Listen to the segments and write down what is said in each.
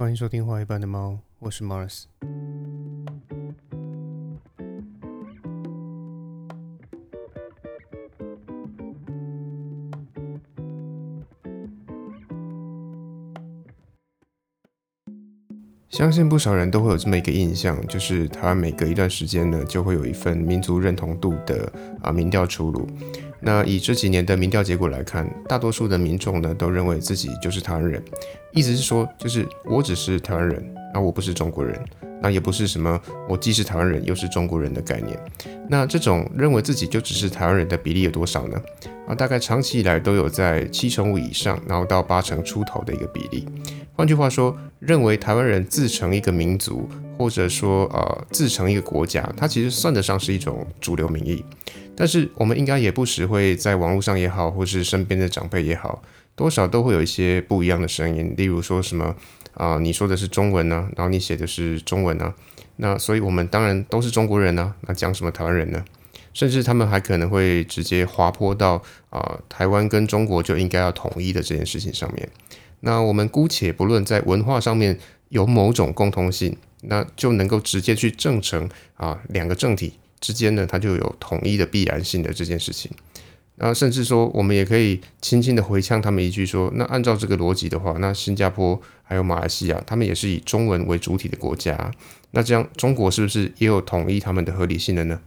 欢迎收听《画一半的猫》，我是 Mars。相信不少人都会有这么一个印象，就是台湾每隔一段时间呢，就会有一份民族认同度的啊民调出炉。那以这几年的民调结果来看，大多数的民众呢都认为自己就是台湾人，意思是说，就是我只是台湾人，那我不是中国人，那也不是什么我既是台湾人又是中国人的概念。那这种认为自己就只是台湾人的比例有多少呢？啊，大概长期以来都有在七成五以上，然后到八成出头的一个比例。换句话说，认为台湾人自成一个民族，或者说呃自成一个国家，它其实算得上是一种主流民意。但是我们应该也不时会在网络上也好，或是身边的长辈也好，多少都会有一些不一样的声音。例如说什么啊，你说的是中文呢，然后你写的是中文呢，那所以我们当然都是中国人呢，那讲什么台湾人呢？甚至他们还可能会直接滑坡到啊台湾跟中国就应该要统一的这件事情上面。那我们姑且不论在文化上面有某种共通性，那就能够直接去证成啊两个政体之间呢，它就有统一的必然性的这件事情。那甚至说，我们也可以轻轻的回呛他们一句说，那按照这个逻辑的话，那新加坡还有马来西亚，他们也是以中文为主体的国家，那这样中国是不是也有统一他们的合理性的呢？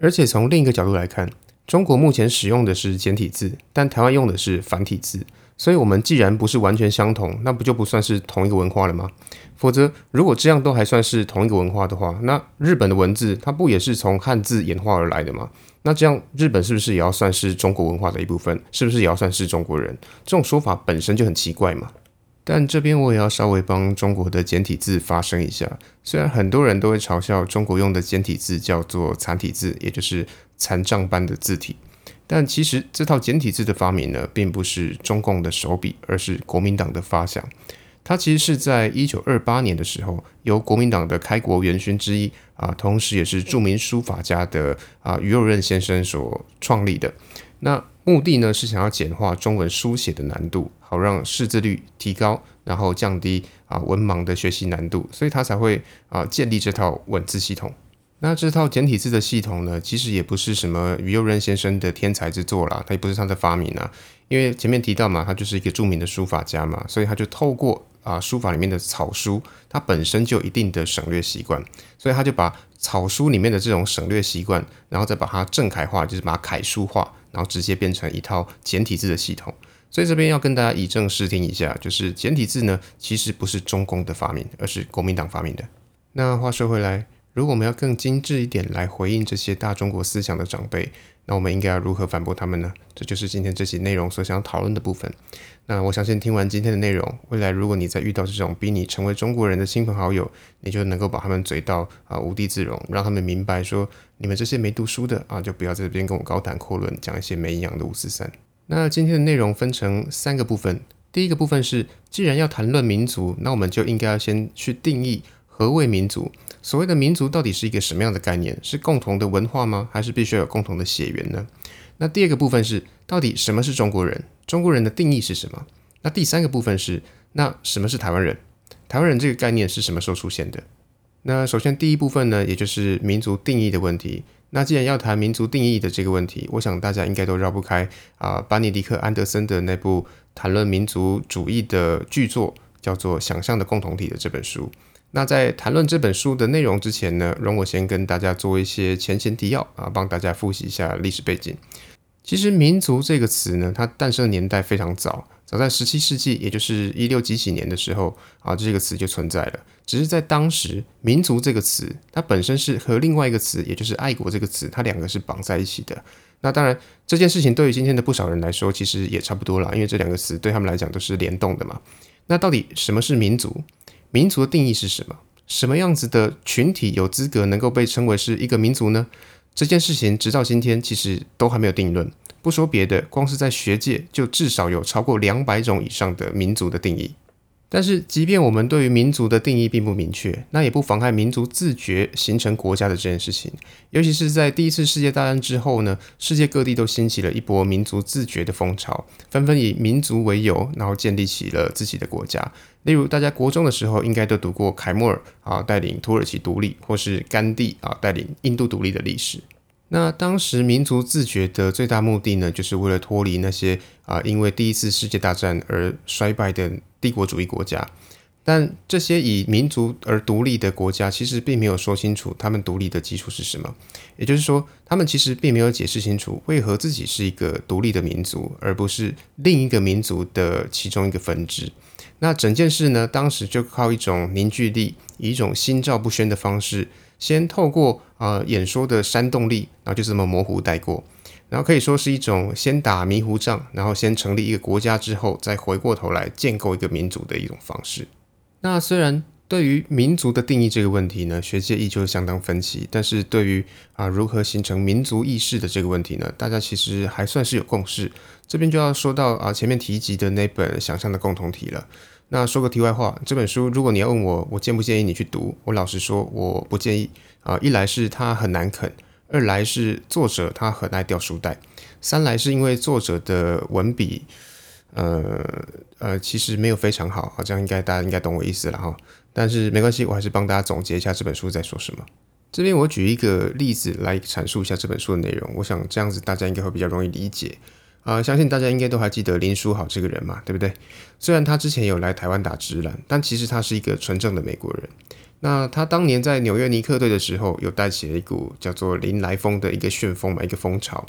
而且从另一个角度来看，中国目前使用的是简体字，但台湾用的是繁体字。所以，我们既然不是完全相同，那不就不算是同一个文化了吗？否则，如果这样都还算是同一个文化的话，那日本的文字它不也是从汉字演化而来的吗？那这样，日本是不是也要算是中国文化的一部分？是不是也要算是中国人？这种说法本身就很奇怪嘛。但这边我也要稍微帮中国的简体字发声一下。虽然很多人都会嘲笑中国用的简体字叫做残体字，也就是残障般的字体。但其实这套简体字的发明呢，并不是中共的手笔，而是国民党的发想。它其实是在一九二八年的时候，由国民党的开国元勋之一啊，同时也是著名书法家的啊于右任先生所创立的。那目的呢，是想要简化中文书写的难度，好让识字率提高，然后降低啊文盲的学习难度，所以他才会啊建立这套文字系统。那这套简体字的系统呢，其实也不是什么于右任先生的天才之作啦，它也不是他的发明啊。因为前面提到嘛，他就是一个著名的书法家嘛，所以他就透过啊书法里面的草书，它本身就有一定的省略习惯，所以他就把草书里面的这种省略习惯，然后再把它正楷化，就是把它楷书化，然后直接变成一套简体字的系统。所以这边要跟大家以正视听一下，就是简体字呢，其实不是中共的发明，而是国民党发明的。那话说回来。如果我们要更精致一点来回应这些大中国思想的长辈，那我们应该要如何反驳他们呢？这就是今天这期内容所想讨论的部分。那我相信听完今天的内容，未来如果你在遇到这种逼你成为中国人的亲朋好友，你就能够把他们嘴到啊无地自容，让他们明白说，你们这些没读书的啊，就不要在这边跟我高谈阔论，讲一些没营养的五四三。那今天的内容分成三个部分，第一个部分是，既然要谈论民族，那我们就应该要先去定义何谓民族。所谓的民族到底是一个什么样的概念？是共同的文化吗？还是必须要有共同的血缘呢？那第二个部分是，到底什么是中国人？中国人的定义是什么？那第三个部分是，那什么是台湾人？台湾人这个概念是什么时候出现的？那首先第一部分呢，也就是民族定义的问题。那既然要谈民族定义的这个问题，我想大家应该都绕不开啊，巴尼迪克·安德森的那部谈论民族主义的巨作，叫做《想象的共同体》的这本书。那在谈论这本书的内容之前呢，容我先跟大家做一些前前提要啊，帮大家复习一下历史背景。其实“民族”这个词呢，它诞生的年代非常早，早在十七世纪，也就是一六几几年的时候啊，这个词就存在了。只是在当时，“民族”这个词它本身是和另外一个词，也就是“爱国”这个词，它两个是绑在一起的。那当然，这件事情对于今天的不少人来说，其实也差不多了，因为这两个词对他们来讲都是联动的嘛。那到底什么是民族？民族的定义是什么？什么样子的群体有资格能够被称为是一个民族呢？这件事情直到今天其实都还没有定论。不说别的，光是在学界就至少有超过两百种以上的民族的定义。但是，即便我们对于民族的定义并不明确，那也不妨碍民族自觉形成国家的这件事情。尤其是在第一次世界大战之后呢，世界各地都兴起了一波民族自觉的风潮，纷纷以民族为由，然后建立起了自己的国家。例如，大家国中的时候应该都读过凯末尔啊带领土耳其独立，或是甘地啊带领印度独立的历史。那当时民族自觉的最大目的呢，就是为了脱离那些啊因为第一次世界大战而衰败的帝国主义国家。但这些以民族而独立的国家，其实并没有说清楚他们独立的基础是什么。也就是说，他们其实并没有解释清楚为何自己是一个独立的民族，而不是另一个民族的其中一个分支。那整件事呢，当时就靠一种凝聚力，以一种心照不宣的方式。先透过呃演说的煽动力，然后就这么模糊带过，然后可以说是一种先打迷糊仗，然后先成立一个国家之后，再回过头来建构一个民族的一种方式。那虽然对于民族的定义这个问题呢，学界依旧相当分歧，但是对于啊如何形成民族意识的这个问题呢，大家其实还算是有共识。这边就要说到啊前面提及的那本《想象的共同体》了。那说个题外话，这本书如果你要问我，我建不建议你去读？我老实说，我不建议啊。一来是它很难啃，二来是作者他很爱掉书袋，三来是因为作者的文笔，呃呃，其实没有非常好，好像应该大家应该懂我意思了哈。但是没关系，我还是帮大家总结一下这本书在说什么。这边我举一个例子来阐述一下这本书的内容，我想这样子大家应该会比较容易理解。啊，相信大家应该都还记得林书豪这个人嘛，对不对？虽然他之前有来台湾打直篮，但其实他是一个纯正的美国人。那他当年在纽约尼克队的时候，有带起了一股叫做“林来风”的一个旋风嘛，一个风潮。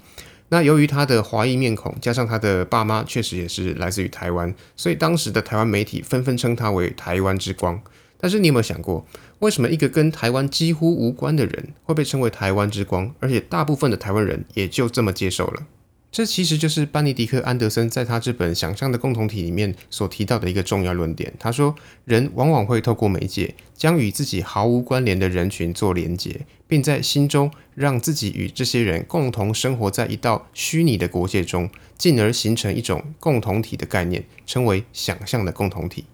那由于他的华裔面孔，加上他的爸妈确实也是来自于台湾，所以当时的台湾媒体纷纷称他为“台湾之光”。但是你有没有想过，为什么一个跟台湾几乎无关的人会被称为“台湾之光”，而且大部分的台湾人也就这么接受了？这其实就是班尼迪克·安德森在他这本《想象的共同体》里面所提到的一个重要论点。他说，人往往会透过媒介，将与自己毫无关联的人群做连结，并在心中让自己与这些人共同生活在一道虚拟的国界中，进而形成一种共同体的概念，称为想象的共同体。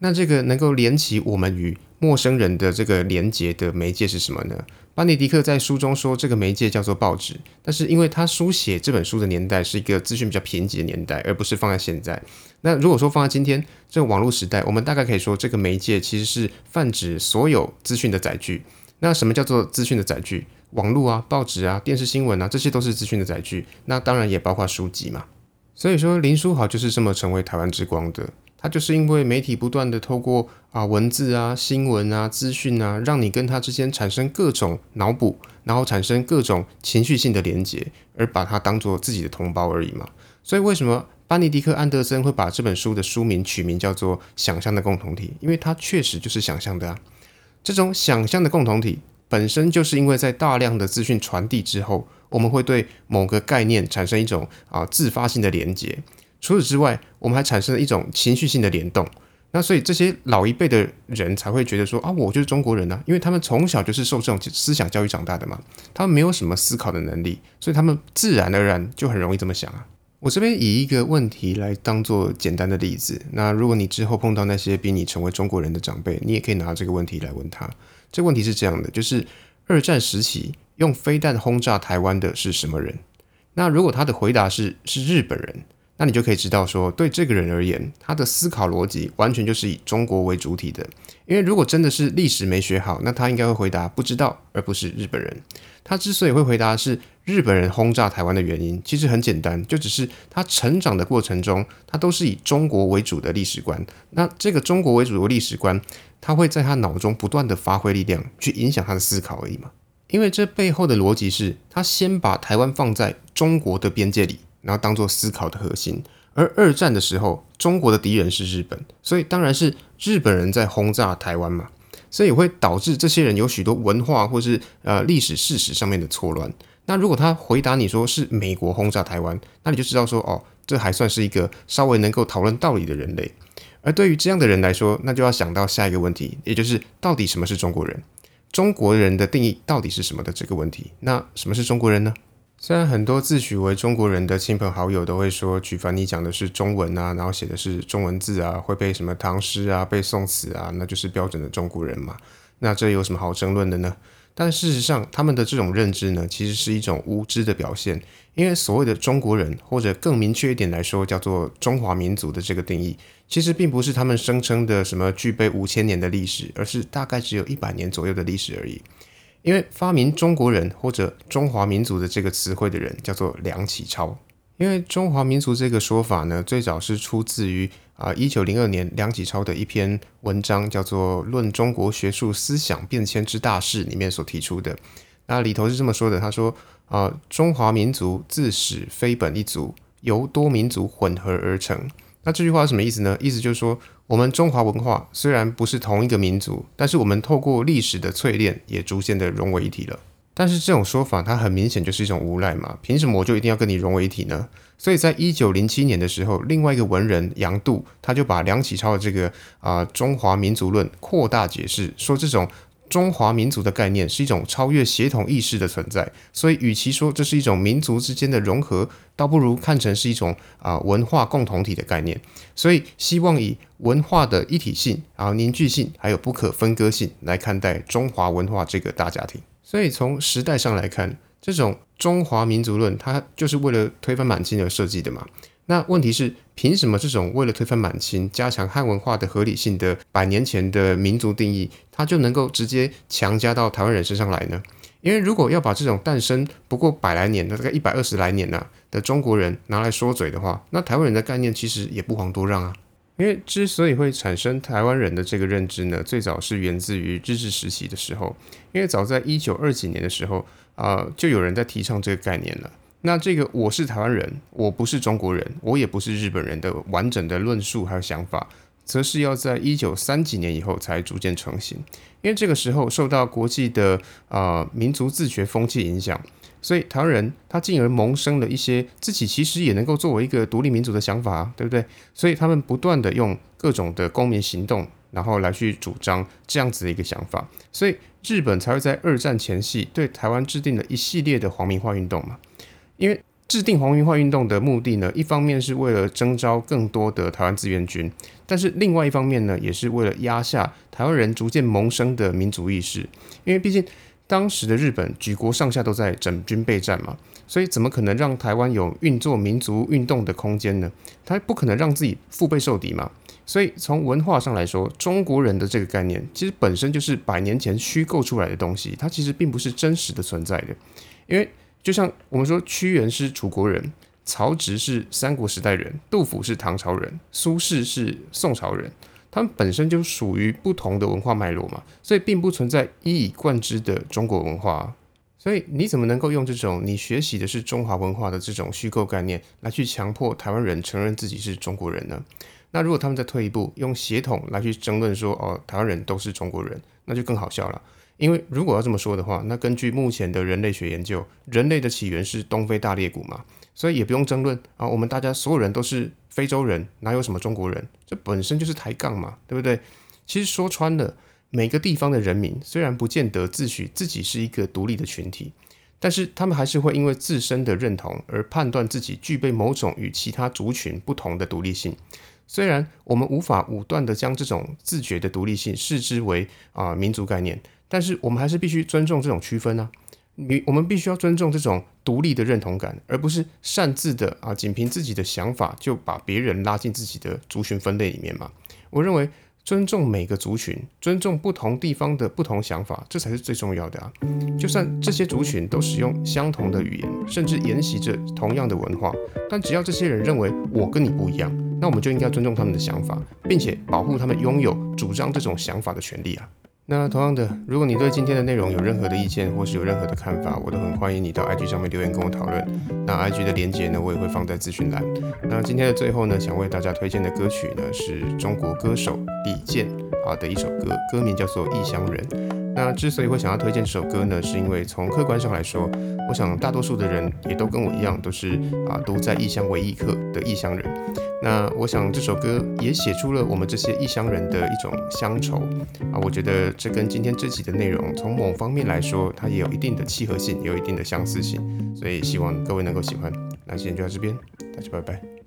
那这个能够连起我们与陌生人的这个连结的媒介是什么呢？巴尼迪克在书中说，这个媒介叫做报纸。但是因为他书写这本书的年代是一个资讯比较贫瘠的年代，而不是放在现在。那如果说放在今天这个网络时代，我们大概可以说，这个媒介其实是泛指所有资讯的载具。那什么叫做资讯的载具？网络啊、报纸啊、电视新闻啊，这些都是资讯的载具。那当然也包括书籍嘛。所以说，林书豪就是这么成为台湾之光的。他就是因为媒体不断的透过啊文字啊新闻啊资讯啊，让你跟他之间产生各种脑补，然后产生各种情绪性的连接，而把他当做自己的同胞而已嘛。所以为什么班尼迪克安德森会把这本书的书名取名叫做《想象的共同体》？因为它确实就是想象的啊。这种想象的共同体本身就是因为在大量的资讯传递之后，我们会对某个概念产生一种啊自发性的连接。除此之外，我们还产生了一种情绪性的联动。那所以这些老一辈的人才会觉得说啊，我就是中国人呢，因为他们从小就是受这种思想教育长大的嘛，他们没有什么思考的能力，所以他们自然而然就很容易这么想啊。我这边以一个问题来当做简单的例子，那如果你之后碰到那些逼你成为中国人的长辈，你也可以拿这个问题来问他。这个问题是这样的，就是二战时期用飞弹轰炸台湾的是什么人？那如果他的回答是是日本人。那你就可以知道，说对这个人而言，他的思考逻辑完全就是以中国为主体的。因为如果真的是历史没学好，那他应该会回答不知道，而不是日本人。他之所以会回答是日本人轰炸台湾的原因，其实很简单，就只是他成长的过程中，他都是以中国为主的历史观。那这个中国为主的历史观，他会在他脑中不断的发挥力量，去影响他的思考而已嘛。因为这背后的逻辑是他先把台湾放在中国的边界里。然后当做思考的核心，而二战的时候，中国的敌人是日本，所以当然是日本人在轰炸台湾嘛，所以会导致这些人有许多文化或是呃历史事实上面的错乱。那如果他回答你说是美国轰炸台湾，那你就知道说哦，这还算是一个稍微能够讨论道理的人类。而对于这样的人来说，那就要想到下一个问题，也就是到底什么是中国人？中国人的定义到底是什么的这个问题？那什么是中国人呢？虽然很多自诩为中国人的亲朋好友都会说，举凡你讲的是中文啊，然后写的是中文字啊，会背什么唐诗啊，背宋词啊，那就是标准的中国人嘛。那这有什么好争论的呢？但事实上，他们的这种认知呢，其实是一种无知的表现。因为所谓的中国人，或者更明确一点来说，叫做中华民族的这个定义，其实并不是他们声称的什么具备五千年的历史，而是大概只有一百年左右的历史而已。因为发明“中国人”或者“中华民族”的这个词汇的人叫做梁启超。因为“中华民族”这个说法呢，最早是出自于啊一九零二年梁启超的一篇文章，叫做《论中国学术思想变迁之大势》里面所提出的。那里头是这么说的：他说啊，中华民族自始非本一族，由多民族混合而成。那这句话什么意思呢？意思就是说，我们中华文化虽然不是同一个民族，但是我们透过历史的淬炼，也逐渐的融为一体了。但是这种说法，它很明显就是一种无赖嘛？凭什么我就一定要跟你融为一体呢？所以在一九零七年的时候，另外一个文人杨度，他就把梁启超的这个啊中华民族论扩大解释，说这种。中华民族的概念是一种超越协同意识的存在，所以与其说这是一种民族之间的融合，倒不如看成是一种啊文化共同体的概念。所以希望以文化的一体性、然后凝聚性，还有不可分割性来看待中华文化这个大家庭。所以从时代上来看，这种中华民族论，它就是为了推翻满清而设计的嘛。那问题是，凭什么这种为了推翻满清、加强汉文化的合理性的百年前的民族定义，它就能够直接强加到台湾人身上来呢？因为如果要把这种诞生不过百来年大概一百二十来年呐的中国人拿来说嘴的话，那台湾人的概念其实也不遑多让啊。因为之所以会产生台湾人的这个认知呢，最早是源自于日治时期的时候，因为早在一九二几年的时候啊，就有人在提倡这个概念了。那这个我是台湾人，我不是中国人，我也不是日本人的完整的论述还有想法，则是要在一九三几年以后才逐渐成型。因为这个时候受到国际的啊民族自觉风气影响，所以台湾人他进而萌生了一些自己其实也能够作为一个独立民族的想法，对不对？所以他们不断的用各种的公民行动，然后来去主张这样子的一个想法，所以日本才会在二战前夕对台湾制定了一系列的皇民化运动嘛。因为制定皇民化运动的目的呢，一方面是为了征召更多的台湾志愿军，但是另外一方面呢，也是为了压下台湾人逐渐萌生的民族意识。因为毕竟当时的日本举国上下都在整军备战嘛，所以怎么可能让台湾有运作民族运动的空间呢？他不可能让自己腹背受敌嘛。所以从文化上来说，中国人的这个概念其实本身就是百年前虚构出来的东西，它其实并不是真实的存在的，因为。就像我们说，屈原是楚国人，曹植是三国时代人，杜甫是唐朝人，苏轼是宋朝人，他们本身就属于不同的文化脉络嘛，所以并不存在一以贯之的中国文化。所以你怎么能够用这种你学习的是中华文化的这种虚构概念来去强迫台湾人承认自己是中国人呢？那如果他们再退一步，用血统来去争论说，哦，台湾人都是中国人，那就更好笑了。因为如果要这么说的话，那根据目前的人类学研究，人类的起源是东非大裂谷嘛，所以也不用争论啊。我们大家所有人都是非洲人，哪有什么中国人？这本身就是抬杠嘛，对不对？其实说穿了，每个地方的人民虽然不见得自诩自己是一个独立的群体，但是他们还是会因为自身的认同而判断自己具备某种与其他族群不同的独立性。虽然我们无法武断的将这种自觉的独立性视之为啊民族概念。但是我们还是必须尊重这种区分啊。你我们必须要尊重这种独立的认同感，而不是擅自的啊，仅凭自己的想法就把别人拉进自己的族群分类里面嘛。我认为尊重每个族群，尊重不同地方的不同想法，这才是最重要的啊。就算这些族群都使用相同的语言，甚至沿袭着同样的文化，但只要这些人认为我跟你不一样，那我们就应该尊重他们的想法，并且保护他们拥有主张这种想法的权利啊。那同样的，如果你对今天的内容有任何的意见，或是有任何的看法，我都很欢迎你到 IG 上面留言跟我讨论。那 IG 的连接呢，我也会放在资讯栏。那今天的最后呢，想为大家推荐的歌曲呢，是中国歌手李健啊的一首歌，歌名叫做《异乡人》。那之所以会想要推荐这首歌呢，是因为从客观上来说，我想大多数的人也都跟我一样，都是啊读在异乡为异客的异乡人。那我想这首歌也写出了我们这些异乡人的一种乡愁啊，我觉得这跟今天这集的内容从某方面来说，它也有一定的契合性，有一定的相似性，所以希望各位能够喜欢。那今天就到这边，大家拜拜。